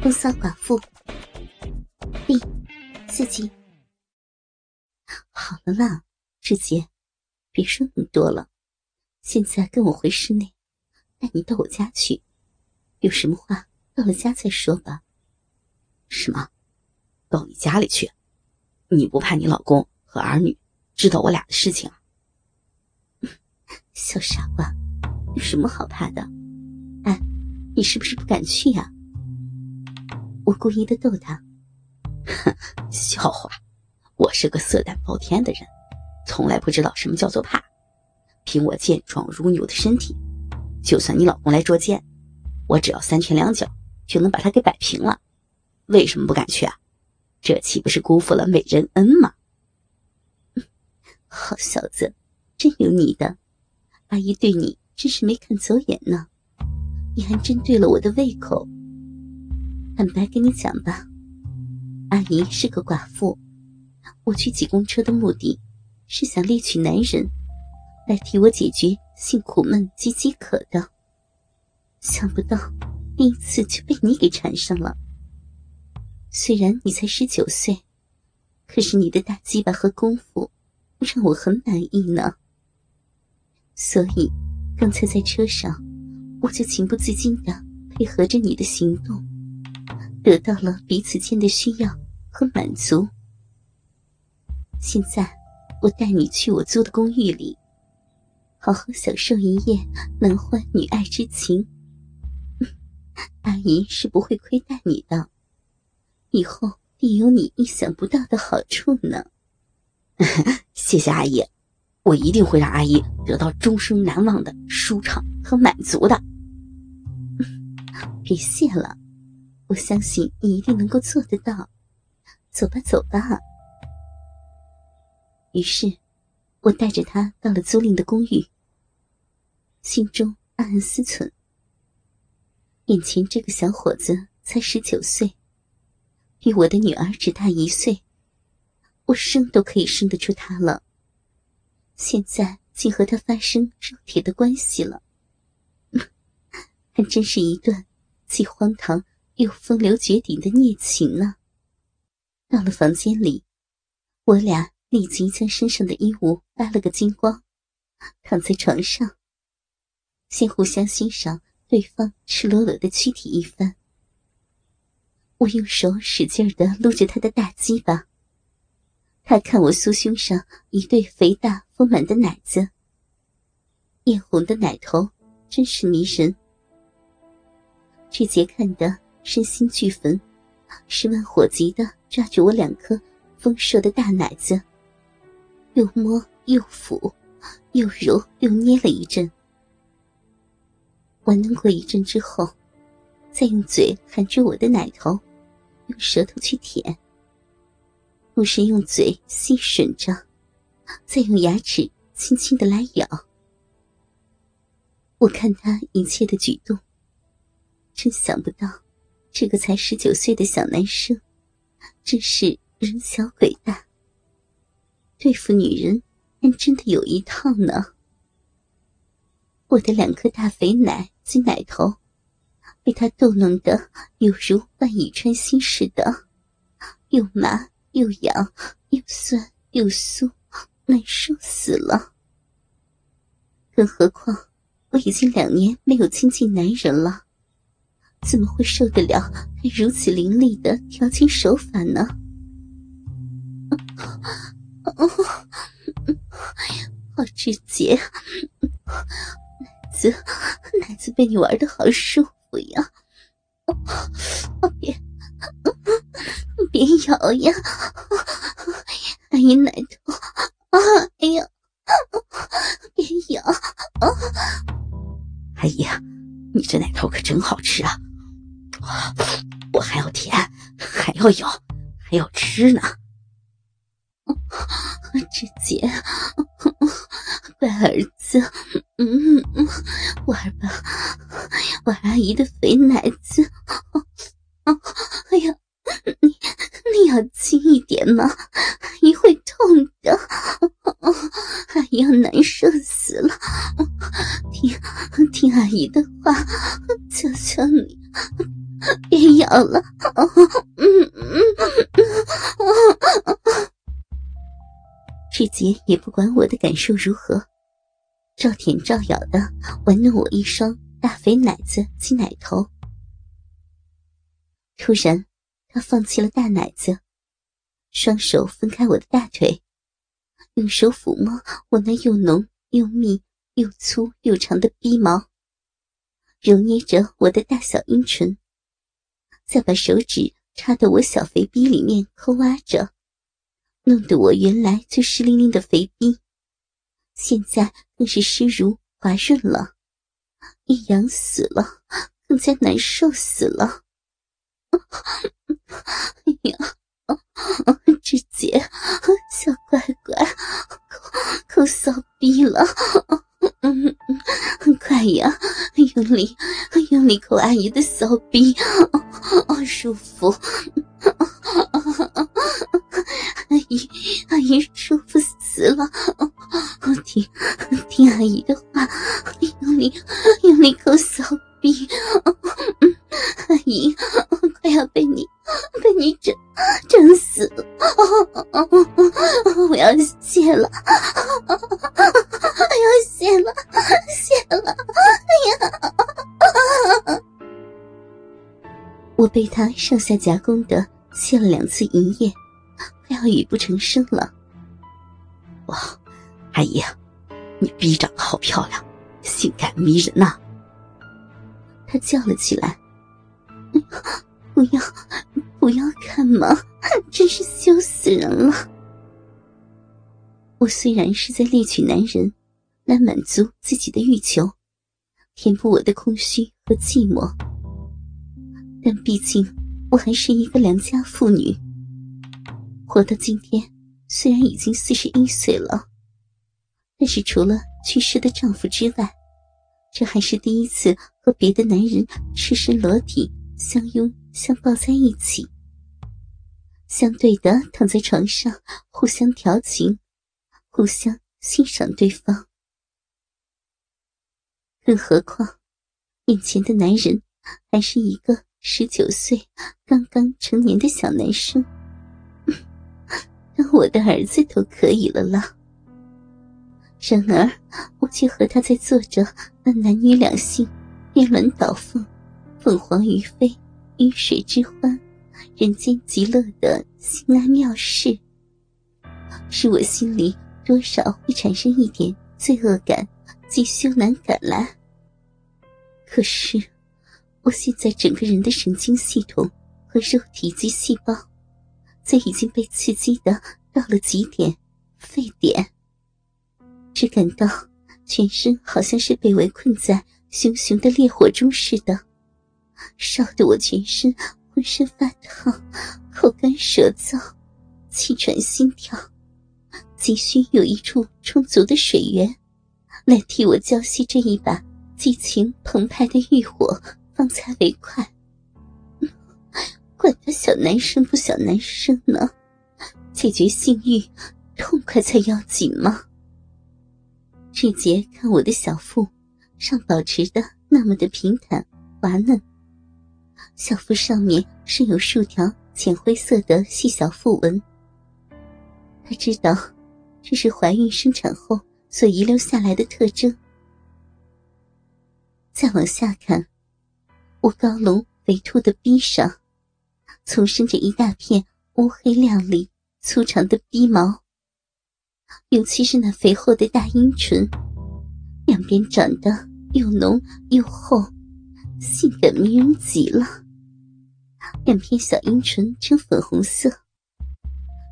风骚寡妇，第四集。好了啦，志杰，别说那么多了。现在跟我回室内，带你到我家去。有什么话到了家再说吧。什么？到你家里去？你不怕你老公和儿女知道我俩的事情？小傻瓜，有什么好怕的？哎，你是不是不敢去呀？我故意的逗他，笑话，我是个色胆包天的人，从来不知道什么叫做怕。凭我健壮如牛的身体，就算你老公来捉奸，我只要三拳两脚就能把他给摆平了。为什么不敢去啊？这岂不是辜负了美人恩吗？好小子，真有你的！阿姨对你真是没看走眼呢，你还真对了我的胃口。坦白跟你讲吧，阿姨是个寡妇，我去挤公车的目的，是想猎取男人，来替我解决性苦闷及饥渴的。想不到第一次就被你给缠上了。虽然你才十九岁，可是你的大鸡巴和功夫，让我很满意呢。所以刚才在车上，我就情不自禁的配合着你的行动。得到了彼此间的需要和满足。现在，我带你去我租的公寓里，好好享受一夜男欢女爱之情。阿姨是不会亏待你的，以后定有你意想不到的好处呢。谢谢阿姨，我一定会让阿姨得到终生难忘的舒畅和满足的。别谢了。我相信你一定能够做得到，走吧，走吧。于是，我带着他到了租赁的公寓，心中暗暗思忖：眼前这个小伙子才十九岁，比我的女儿只大一岁，我生都可以生得出他了。现在竟和他发生肉体的关系了，还真是一段既荒唐。又风流绝顶的孽情呢。到了房间里，我俩立即将身上的衣物扒了个精光，躺在床上，先互相欣赏对方赤裸裸的躯体一番。我用手使劲的撸着他的大鸡巴，他看我酥胸上一对肥大丰满的奶子，艳红的奶头真是迷人。志杰看的。身心俱焚，十万火急的抓住我两颗丰硕的大奶子，又摸又抚，又揉又捏了一阵。玩弄过一阵之后，再用嘴含住我的奶头，用舌头去舔，不时用嘴吸吮着，再用牙齿轻轻的来咬。我看他一切的举动，真想不到。这个才十九岁的小男生，真是人小鬼大。对付女人还真的有一套呢。我的两颗大肥奶及奶头，被他逗弄得犹如万蚁穿心似的，又麻又痒，又酸又酥，难受死了。更何况我已经两年没有亲近男人了。怎么会受得了他如此凌厉的调情手法呢？好直接，奶子奶子被你玩的好舒服呀！别别咬呀！阿姨奶头，哎呀，别咬！阿姨，你这奶头可真好吃啊！我还要舔，还要咬，还要吃呢。志杰，乖儿子，嗯，玩吧，玩阿姨的肥奶子。哎呀，你你要轻一点嘛，阿姨会痛的，阿姨要难受死了。听听阿姨的话，求求你。别要了！嗯嗯，志杰也不管我的感受如何，照舔照咬的玩弄我一双大肥奶子及奶头。突然，他放弃了大奶子，双手分开我的大腿，用手抚摸我那又浓又密又粗又长的逼毛。揉捏着我的大小阴唇，再把手指插到我小肥逼里面抠挖着，弄得我原来就湿淋淋的肥逼，现在更是湿如滑润了，一痒死了，更加难受死了。哎呀，志杰，小乖乖，抠抠骚逼了。嗯嗯，快呀，用力，用力抠阿姨的骚逼，哦，舒服，阿姨，阿姨舒服死了，听，听阿姨的话，用力，用力抠骚逼，阿姨，快要被你，被你整，整死了，我要死谢了。谢了，谢了！哎呀，我被他上下夹攻的谢了两次营业，快要语不成声了。哇，阿姨，你逼长得好漂亮，性感迷人呐！他叫了起来：“不要，不要看嘛，真是羞死人了！”我虽然是在猎取男人。来满足自己的欲求，填补我的空虚和寂寞。但毕竟我还是一个良家妇女，活到今天，虽然已经四十一岁了，但是除了去世的丈夫之外，这还是第一次和别的男人赤身裸体相拥相抱在一起，相对的躺在床上，互相调情，互相欣赏对方。更何况，眼前的男人还是一个十九岁刚刚成年的小男生，当我的儿子都可以了啦。然而，我却和他在做着那男女两性颠鸾倒凤、凤凰于飞、鱼水之欢、人间极乐的心安妙事，是我心里多少会产生一点罪恶感及羞难感来。可是，我现在整个人的神经系统和肉体及细胞，在已经被刺激的到了极点、沸点，只感到全身好像是被围困在熊熊的烈火中似的，烧得我全身浑身发烫，口干舌燥，气喘心跳，急需有一处充足的水源，来替我浇熄这一把。激情澎湃的欲火方才为快，管他小男生不小男生呢，解决性欲，痛快才要紧吗？志杰看我的小腹上保持的那么的平坦滑嫩，小腹上面是有数条浅灰色的细小腹纹，他知道这是怀孕生产后所遗留下来的特征。再往下看，我高隆肥凸的逼上，丛生着一大片乌黑亮丽、粗长的逼毛。尤其是那肥厚的大阴唇，两边长得又浓又厚，性感迷人极了。两片小阴唇呈粉红色，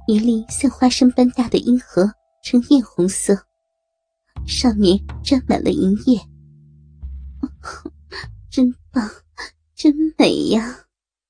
一粒像花生般大的阴核呈艳红色，上面沾满了银液。真棒，真美呀！